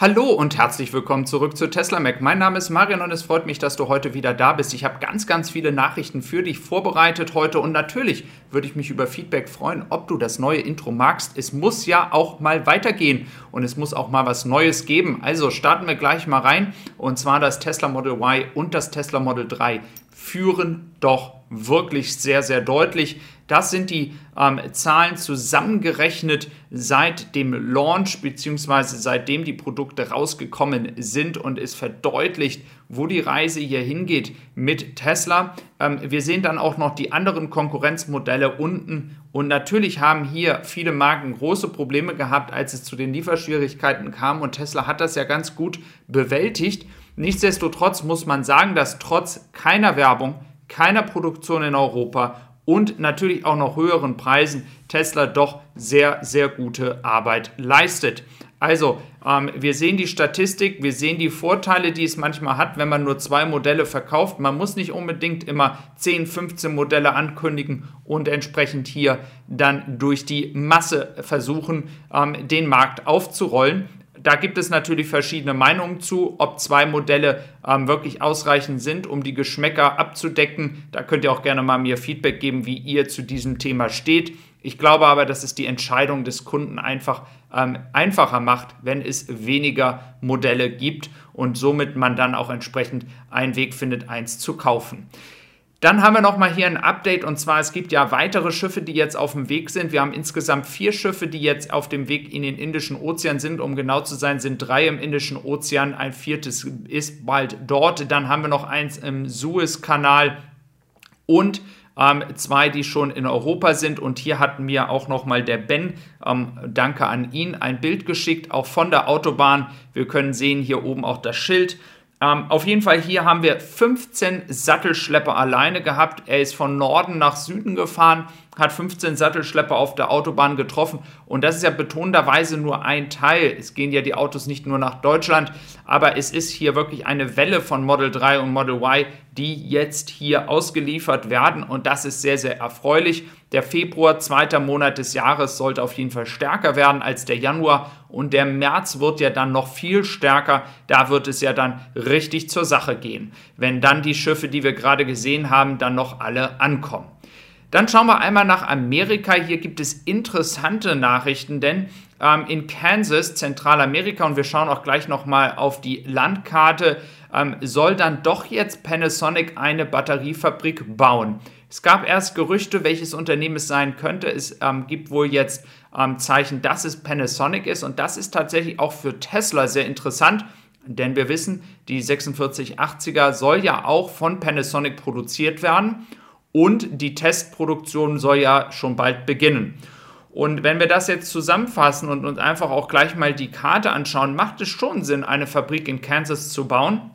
Hallo und herzlich willkommen zurück zu Tesla Mac. Mein Name ist Marian und es freut mich, dass du heute wieder da bist. Ich habe ganz, ganz viele Nachrichten für dich vorbereitet heute und natürlich würde ich mich über Feedback freuen, ob du das neue Intro magst. Es muss ja auch mal weitergehen und es muss auch mal was Neues geben. Also starten wir gleich mal rein und zwar das Tesla Model Y und das Tesla Model 3 führen doch wirklich sehr, sehr deutlich. Das sind die ähm, Zahlen zusammengerechnet seit dem Launch bzw. seitdem die Produkte rausgekommen sind und es verdeutlicht, wo die Reise hier hingeht mit Tesla. Ähm, wir sehen dann auch noch die anderen Konkurrenzmodelle unten und natürlich haben hier viele Marken große Probleme gehabt, als es zu den Lieferschwierigkeiten kam und Tesla hat das ja ganz gut bewältigt. Nichtsdestotrotz muss man sagen, dass trotz keiner Werbung, keiner Produktion in Europa und natürlich auch noch höheren Preisen Tesla doch sehr, sehr gute Arbeit leistet. Also, ähm, wir sehen die Statistik, wir sehen die Vorteile, die es manchmal hat, wenn man nur zwei Modelle verkauft. Man muss nicht unbedingt immer 10, 15 Modelle ankündigen und entsprechend hier dann durch die Masse versuchen, ähm, den Markt aufzurollen da gibt es natürlich verschiedene Meinungen zu, ob zwei Modelle ähm, wirklich ausreichend sind, um die Geschmäcker abzudecken. Da könnt ihr auch gerne mal mir Feedback geben, wie ihr zu diesem Thema steht. Ich glaube aber, dass es die Entscheidung des Kunden einfach ähm, einfacher macht, wenn es weniger Modelle gibt und somit man dann auch entsprechend einen Weg findet, eins zu kaufen. Dann haben wir nochmal hier ein Update und zwar es gibt ja weitere Schiffe, die jetzt auf dem Weg sind. Wir haben insgesamt vier Schiffe, die jetzt auf dem Weg in den Indischen Ozean sind. Um genau zu sein, sind drei im Indischen Ozean, ein viertes ist bald dort. Dann haben wir noch eins im Suezkanal und ähm, zwei, die schon in Europa sind. Und hier hat mir auch nochmal der Ben, ähm, danke an ihn, ein Bild geschickt, auch von der Autobahn. Wir können sehen hier oben auch das Schild. Ähm, auf jeden Fall hier haben wir 15 Sattelschlepper alleine gehabt. Er ist von Norden nach Süden gefahren, hat 15 Sattelschlepper auf der Autobahn getroffen. Und das ist ja betonenderweise nur ein Teil. Es gehen ja die Autos nicht nur nach Deutschland, aber es ist hier wirklich eine Welle von Model 3 und Model Y, die jetzt hier ausgeliefert werden. Und das ist sehr, sehr erfreulich. Der Februar, zweiter Monat des Jahres, sollte auf jeden Fall stärker werden als der Januar. Und der März wird ja dann noch viel stärker. Da wird es ja dann richtig zur Sache gehen, wenn dann die Schiffe, die wir gerade gesehen haben, dann noch alle ankommen. Dann schauen wir einmal nach Amerika. Hier gibt es interessante Nachrichten, denn ähm, in Kansas, Zentralamerika, und wir schauen auch gleich nochmal auf die Landkarte, ähm, soll dann doch jetzt Panasonic eine Batteriefabrik bauen. Es gab erst Gerüchte, welches Unternehmen es sein könnte. Es ähm, gibt wohl jetzt ähm, Zeichen, dass es Panasonic ist und das ist tatsächlich auch für Tesla sehr interessant. Denn wir wissen, die 4680er soll ja auch von Panasonic produziert werden und die Testproduktion soll ja schon bald beginnen. Und wenn wir das jetzt zusammenfassen und uns einfach auch gleich mal die Karte anschauen, macht es schon Sinn, eine Fabrik in Kansas zu bauen.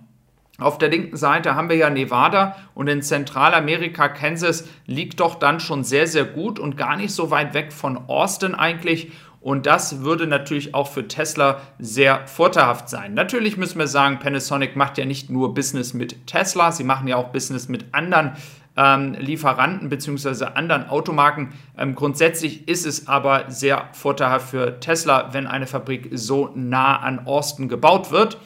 Auf der linken Seite haben wir ja Nevada und in Zentralamerika, Kansas liegt doch dann schon sehr, sehr gut und gar nicht so weit weg von Austin eigentlich. Und das würde natürlich auch für Tesla sehr vorteilhaft sein. Natürlich müssen wir sagen, Panasonic macht ja nicht nur Business mit Tesla, sie machen ja auch Business mit anderen ähm, Lieferanten bzw. anderen Automarken. Ähm, grundsätzlich ist es aber sehr vorteilhaft für Tesla, wenn eine Fabrik so nah an Austin gebaut wird.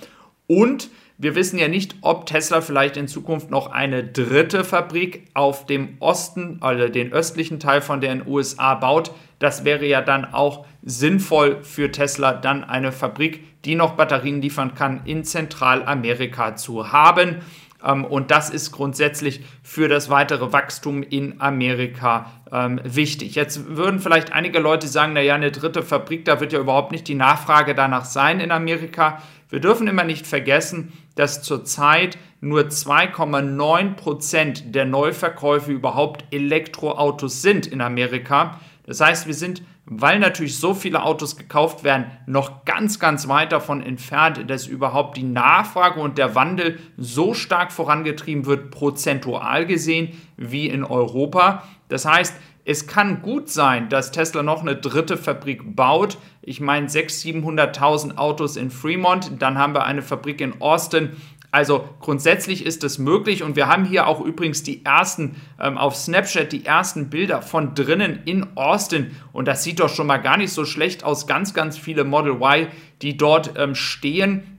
Und wir wissen ja nicht, ob Tesla vielleicht in Zukunft noch eine dritte Fabrik auf dem Osten, also den östlichen Teil von den USA baut. Das wäre ja dann auch sinnvoll für Tesla, dann eine Fabrik, die noch Batterien liefern kann, in Zentralamerika zu haben. Ähm, und das ist grundsätzlich für das weitere Wachstum in Amerika ähm, wichtig. Jetzt würden vielleicht einige Leute sagen, naja, eine dritte Fabrik, da wird ja überhaupt nicht die Nachfrage danach sein in Amerika. Wir dürfen immer nicht vergessen, dass zurzeit nur 2,9 Prozent der Neuverkäufe überhaupt Elektroautos sind in Amerika. Das heißt, wir sind weil natürlich so viele Autos gekauft werden, noch ganz, ganz weit davon entfernt, dass überhaupt die Nachfrage und der Wandel so stark vorangetrieben wird, prozentual gesehen, wie in Europa. Das heißt, es kann gut sein, dass Tesla noch eine dritte Fabrik baut. Ich meine 600.000, 700.000 Autos in Fremont, dann haben wir eine Fabrik in Austin. Also grundsätzlich ist es möglich und wir haben hier auch übrigens die ersten ähm, auf Snapchat, die ersten Bilder von drinnen in Austin und das sieht doch schon mal gar nicht so schlecht aus. Ganz, ganz viele Model Y, die dort ähm, stehen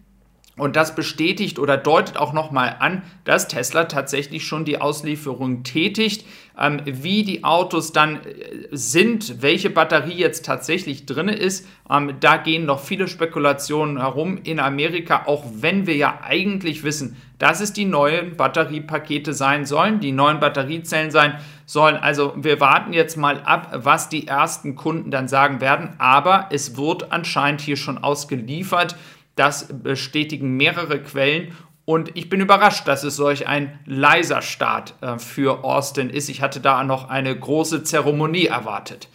und das bestätigt oder deutet auch nochmal an, dass Tesla tatsächlich schon die Auslieferung tätigt. Ähm, wie die Autos dann äh, sind, welche Batterie jetzt tatsächlich drin ist, ähm, da gehen noch viele Spekulationen herum in Amerika, auch wenn wir ja eigentlich wissen, dass es die neuen Batteriepakete sein sollen, die neuen Batteriezellen sein sollen. Also wir warten jetzt mal ab, was die ersten Kunden dann sagen werden, aber es wird anscheinend hier schon ausgeliefert. Das bestätigen mehrere Quellen und ich bin überrascht, dass es solch ein leiser Start äh, für Austin ist. Ich hatte da noch eine große Zeremonie erwartet.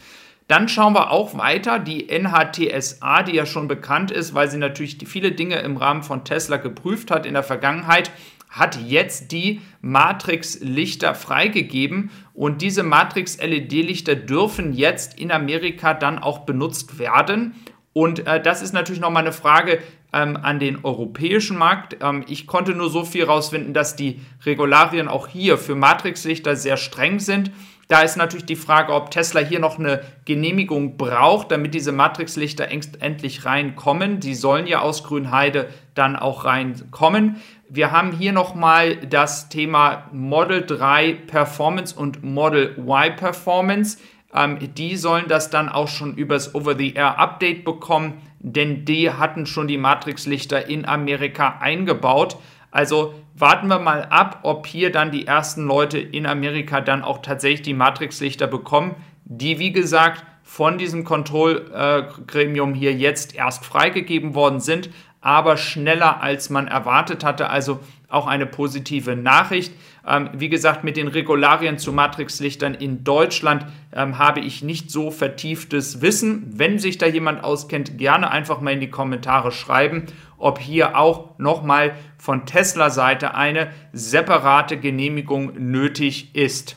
Dann schauen wir auch weiter die NHTSA, die ja schon bekannt ist, weil sie natürlich viele Dinge im Rahmen von Tesla geprüft hat in der Vergangenheit, hat jetzt die Matrix-Lichter freigegeben und diese Matrix-LED-Lichter dürfen jetzt in Amerika dann auch benutzt werden. Und äh, das ist natürlich nochmal eine Frage, ähm, an den europäischen Markt. Ähm, ich konnte nur so viel herausfinden, dass die Regularien auch hier für Matrixlichter sehr streng sind. Da ist natürlich die Frage, ob Tesla hier noch eine Genehmigung braucht, damit diese Matrixlichter endlich reinkommen. Die sollen ja aus Grünheide dann auch reinkommen. Wir haben hier nochmal das Thema Model 3 Performance und Model Y Performance. Ähm, die sollen das dann auch schon übers Over-the-Air-Update bekommen denn die hatten schon die Matrixlichter in Amerika eingebaut. Also warten wir mal ab, ob hier dann die ersten Leute in Amerika dann auch tatsächlich die Matrixlichter bekommen, die wie gesagt von diesem Kontrollgremium hier jetzt erst freigegeben worden sind, aber schneller als man erwartet hatte. Also auch eine positive Nachricht. Ähm, wie gesagt, mit den Regularien zu Matrixlichtern in Deutschland ähm, habe ich nicht so vertieftes Wissen. Wenn sich da jemand auskennt, gerne einfach mal in die Kommentare schreiben, ob hier auch nochmal von Tesla-Seite eine separate Genehmigung nötig ist.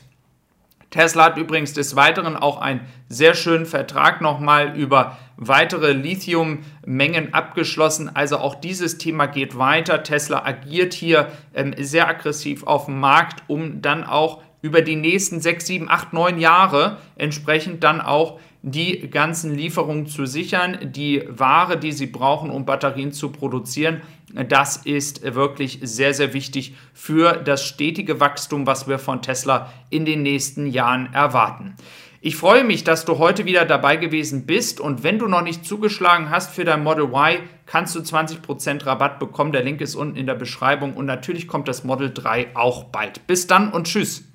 Tesla hat übrigens des Weiteren auch einen sehr schönen Vertrag nochmal über weitere Lithiummengen abgeschlossen. Also auch dieses Thema geht weiter. Tesla agiert hier ähm, sehr aggressiv auf dem Markt, um dann auch über die nächsten sechs, sieben, acht, neun Jahre entsprechend dann auch die ganzen Lieferungen zu sichern, die Ware, die sie brauchen, um Batterien zu produzieren. Das ist wirklich sehr, sehr wichtig für das stetige Wachstum, was wir von Tesla in den nächsten Jahren erwarten. Ich freue mich, dass du heute wieder dabei gewesen bist und wenn du noch nicht zugeschlagen hast für dein Model Y, kannst du 20% Rabatt bekommen. Der Link ist unten in der Beschreibung und natürlich kommt das Model 3 auch bald. Bis dann und tschüss.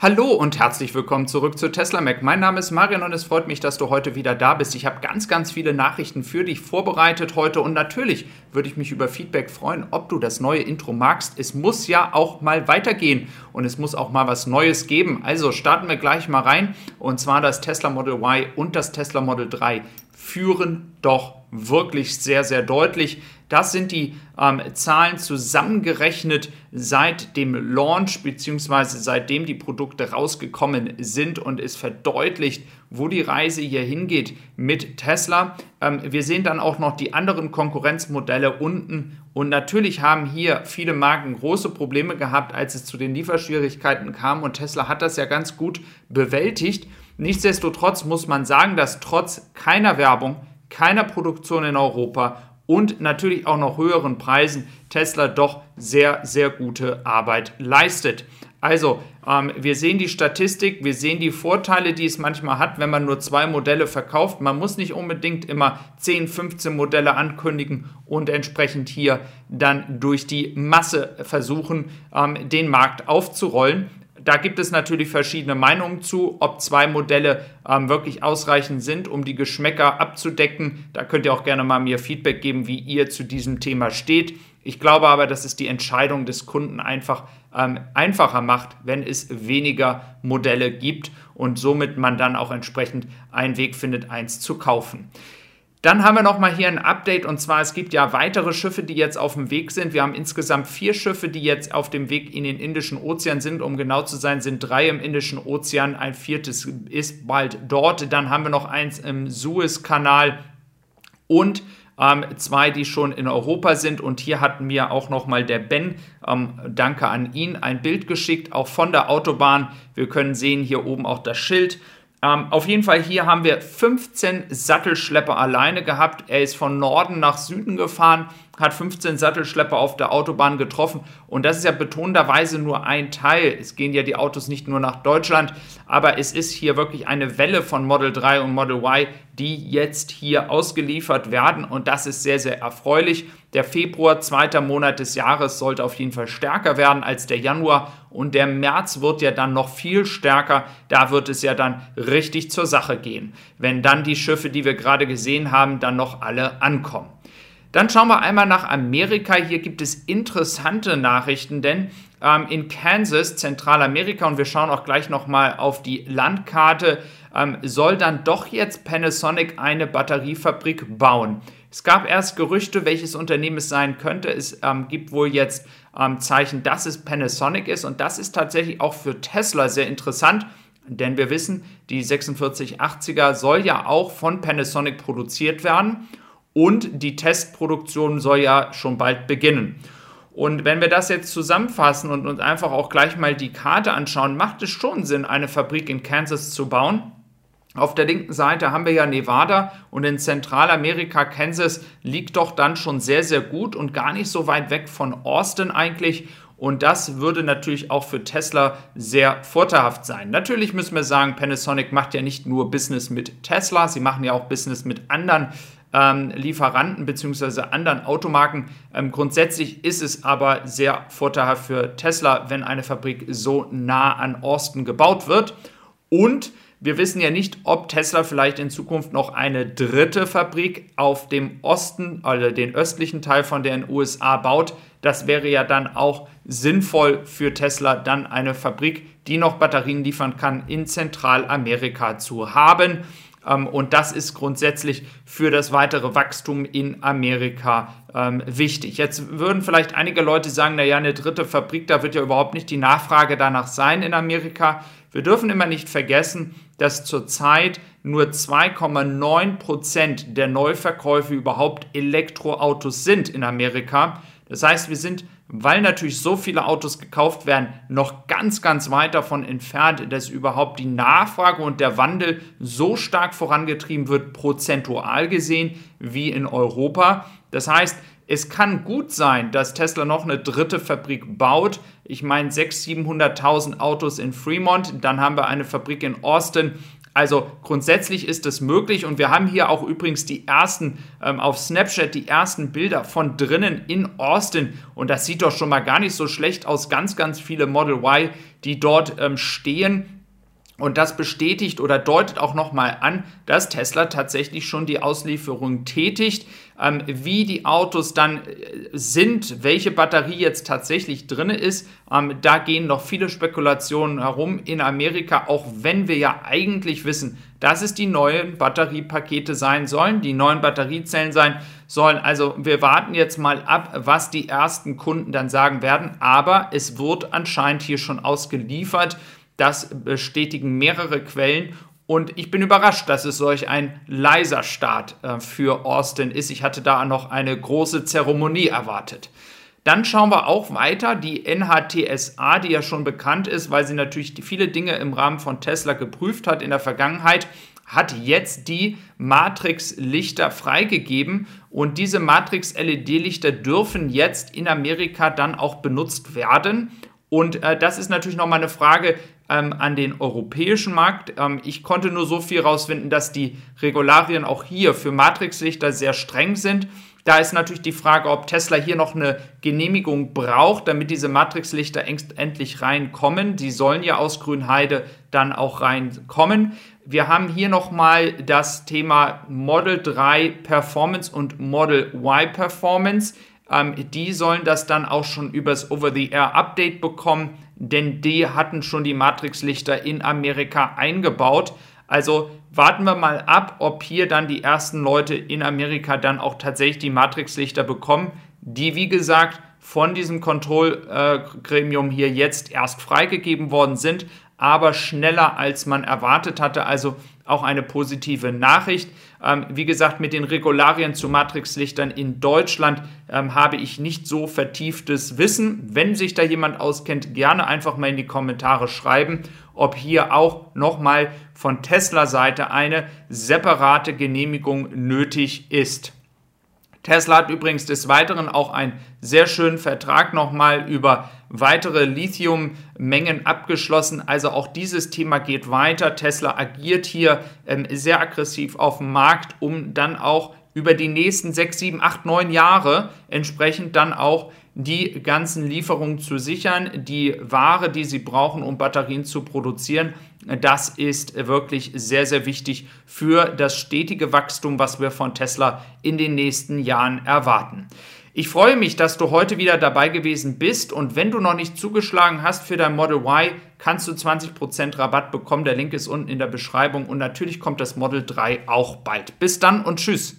Hallo und herzlich willkommen zurück zu Tesla Mac. Mein Name ist Marian und es freut mich, dass du heute wieder da bist. Ich habe ganz, ganz viele Nachrichten für dich vorbereitet heute und natürlich würde ich mich über Feedback freuen, ob du das neue Intro magst. Es muss ja auch mal weitergehen und es muss auch mal was Neues geben. Also starten wir gleich mal rein und zwar das Tesla Model Y und das Tesla Model 3 führen doch wirklich sehr, sehr deutlich. Das sind die ähm, Zahlen zusammengerechnet seit dem Launch bzw. seitdem die Produkte rausgekommen sind und es verdeutlicht, wo die Reise hier hingeht mit Tesla. Ähm, wir sehen dann auch noch die anderen Konkurrenzmodelle unten und natürlich haben hier viele Marken große Probleme gehabt, als es zu den Lieferschwierigkeiten kam und Tesla hat das ja ganz gut bewältigt. Nichtsdestotrotz muss man sagen, dass trotz keiner Werbung, keiner Produktion in Europa und natürlich auch noch höheren Preisen Tesla doch sehr, sehr gute Arbeit leistet. Also, ähm, wir sehen die Statistik, wir sehen die Vorteile, die es manchmal hat, wenn man nur zwei Modelle verkauft. Man muss nicht unbedingt immer 10, 15 Modelle ankündigen und entsprechend hier dann durch die Masse versuchen, ähm, den Markt aufzurollen. Da gibt es natürlich verschiedene Meinungen zu, ob zwei Modelle ähm, wirklich ausreichend sind, um die Geschmäcker abzudecken. Da könnt ihr auch gerne mal mir Feedback geben, wie ihr zu diesem Thema steht. Ich glaube aber, dass es die Entscheidung des Kunden einfach ähm, einfacher macht, wenn es weniger Modelle gibt und somit man dann auch entsprechend einen Weg findet, eins zu kaufen. Dann haben wir nochmal hier ein Update und zwar es gibt ja weitere Schiffe, die jetzt auf dem Weg sind. Wir haben insgesamt vier Schiffe, die jetzt auf dem Weg in den Indischen Ozean sind. Um genau zu sein, sind drei im Indischen Ozean, ein viertes ist bald dort. Dann haben wir noch eins im Suezkanal und ähm, zwei, die schon in Europa sind. Und hier hat mir auch nochmal der Ben, ähm, danke an ihn, ein Bild geschickt, auch von der Autobahn. Wir können sehen hier oben auch das Schild. Ähm, auf jeden Fall hier haben wir 15 Sattelschlepper alleine gehabt. Er ist von Norden nach Süden gefahren, hat 15 Sattelschlepper auf der Autobahn getroffen. Und das ist ja betonenderweise nur ein Teil. Es gehen ja die Autos nicht nur nach Deutschland, aber es ist hier wirklich eine Welle von Model 3 und Model Y, die jetzt hier ausgeliefert werden. Und das ist sehr, sehr erfreulich. Der Februar, zweiter Monat des Jahres, sollte auf jeden Fall stärker werden als der Januar. Und der März wird ja dann noch viel stärker. Da wird es ja dann richtig zur Sache gehen, wenn dann die Schiffe, die wir gerade gesehen haben, dann noch alle ankommen. Dann schauen wir einmal nach Amerika. Hier gibt es interessante Nachrichten, denn ähm, in Kansas, Zentralamerika, und wir schauen auch gleich nochmal auf die Landkarte, ähm, soll dann doch jetzt Panasonic eine Batteriefabrik bauen. Es gab erst Gerüchte, welches Unternehmen es sein könnte. Es ähm, gibt wohl jetzt ähm, Zeichen, dass es Panasonic ist und das ist tatsächlich auch für Tesla sehr interessant, denn wir wissen, die 4680er soll ja auch von Panasonic produziert werden und die Testproduktion soll ja schon bald beginnen. Und wenn wir das jetzt zusammenfassen und uns einfach auch gleich mal die Karte anschauen, macht es schon Sinn, eine Fabrik in Kansas zu bauen. Auf der linken Seite haben wir ja Nevada und in Zentralamerika, Kansas liegt doch dann schon sehr, sehr gut und gar nicht so weit weg von Austin eigentlich. Und das würde natürlich auch für Tesla sehr vorteilhaft sein. Natürlich müssen wir sagen, Panasonic macht ja nicht nur Business mit Tesla, sie machen ja auch Business mit anderen ähm, Lieferanten bzw. anderen Automarken. Ähm, grundsätzlich ist es aber sehr vorteilhaft für Tesla, wenn eine Fabrik so nah an Austin gebaut wird. Und wir wissen ja nicht, ob Tesla vielleicht in Zukunft noch eine dritte Fabrik auf dem Osten, also den östlichen Teil von den USA baut. Das wäre ja dann auch sinnvoll für Tesla, dann eine Fabrik, die noch Batterien liefern kann, in Zentralamerika zu haben. Ähm, und das ist grundsätzlich für das weitere Wachstum in Amerika ähm, wichtig. Jetzt würden vielleicht einige Leute sagen, naja, eine dritte Fabrik, da wird ja überhaupt nicht die Nachfrage danach sein in Amerika. Wir dürfen immer nicht vergessen, dass zurzeit nur 2,9 Prozent der Neuverkäufe überhaupt Elektroautos sind in Amerika. Das heißt, wir sind, weil natürlich so viele Autos gekauft werden, noch ganz, ganz weit davon entfernt, dass überhaupt die Nachfrage und der Wandel so stark vorangetrieben wird, prozentual gesehen, wie in Europa. Das heißt, es kann gut sein, dass Tesla noch eine dritte Fabrik baut. Ich meine 600.000, 700.000 Autos in Fremont, dann haben wir eine Fabrik in Austin. Also grundsätzlich ist es möglich und wir haben hier auch übrigens die ersten ähm, auf Snapchat, die ersten Bilder von drinnen in Austin und das sieht doch schon mal gar nicht so schlecht aus. Ganz, ganz viele Model Y, die dort ähm, stehen und das bestätigt oder deutet auch nochmal an, dass Tesla tatsächlich schon die Auslieferung tätigt. Ähm, wie die Autos dann äh, sind, welche Batterie jetzt tatsächlich drin ist, ähm, da gehen noch viele Spekulationen herum in Amerika, auch wenn wir ja eigentlich wissen, dass es die neuen Batteriepakete sein sollen, die neuen Batteriezellen sein sollen. Also wir warten jetzt mal ab, was die ersten Kunden dann sagen werden, aber es wird anscheinend hier schon ausgeliefert. Das bestätigen mehrere Quellen und ich bin überrascht, dass es solch ein leiser Start äh, für Austin ist. Ich hatte da noch eine große Zeremonie erwartet. Dann schauen wir auch weiter. Die NHTSA, die ja schon bekannt ist, weil sie natürlich viele Dinge im Rahmen von Tesla geprüft hat in der Vergangenheit, hat jetzt die Matrix-Lichter freigegeben und diese Matrix-LED-Lichter dürfen jetzt in Amerika dann auch benutzt werden. Und äh, das ist natürlich nochmal eine Frage, ähm, an den europäischen Markt. Ähm, ich konnte nur so viel herausfinden, dass die Regularien auch hier für Matrixlichter sehr streng sind. Da ist natürlich die Frage, ob Tesla hier noch eine Genehmigung braucht, damit diese Matrixlichter endlich reinkommen. Sie sollen ja aus Grünheide dann auch reinkommen. Wir haben hier nochmal das Thema Model 3 Performance und Model Y Performance. Ähm, die sollen das dann auch schon übers Over-the-Air-Update bekommen denn die hatten schon die Matrixlichter in Amerika eingebaut. Also warten wir mal ab, ob hier dann die ersten Leute in Amerika dann auch tatsächlich die Matrixlichter bekommen, die wie gesagt von diesem Kontrollgremium hier jetzt erst freigegeben worden sind, aber schneller als man erwartet hatte. Also auch eine positive Nachricht. Ähm, wie gesagt, mit den Regularien zu Matrixlichtern in Deutschland ähm, habe ich nicht so vertieftes Wissen. Wenn sich da jemand auskennt, gerne einfach mal in die Kommentare schreiben, ob hier auch nochmal von Tesla-Seite eine separate Genehmigung nötig ist. Tesla hat übrigens des Weiteren auch einen sehr schönen Vertrag nochmal über weitere Lithiummengen abgeschlossen. Also auch dieses Thema geht weiter. Tesla agiert hier ähm, sehr aggressiv auf dem Markt, um dann auch über die nächsten sechs, sieben, acht, neun Jahre entsprechend dann auch die ganzen Lieferungen zu sichern, die Ware, die sie brauchen, um Batterien zu produzieren. Das ist wirklich sehr, sehr wichtig für das stetige Wachstum, was wir von Tesla in den nächsten Jahren erwarten. Ich freue mich, dass du heute wieder dabei gewesen bist und wenn du noch nicht zugeschlagen hast für dein Model Y, kannst du 20% Rabatt bekommen. Der Link ist unten in der Beschreibung und natürlich kommt das Model 3 auch bald. Bis dann und tschüss.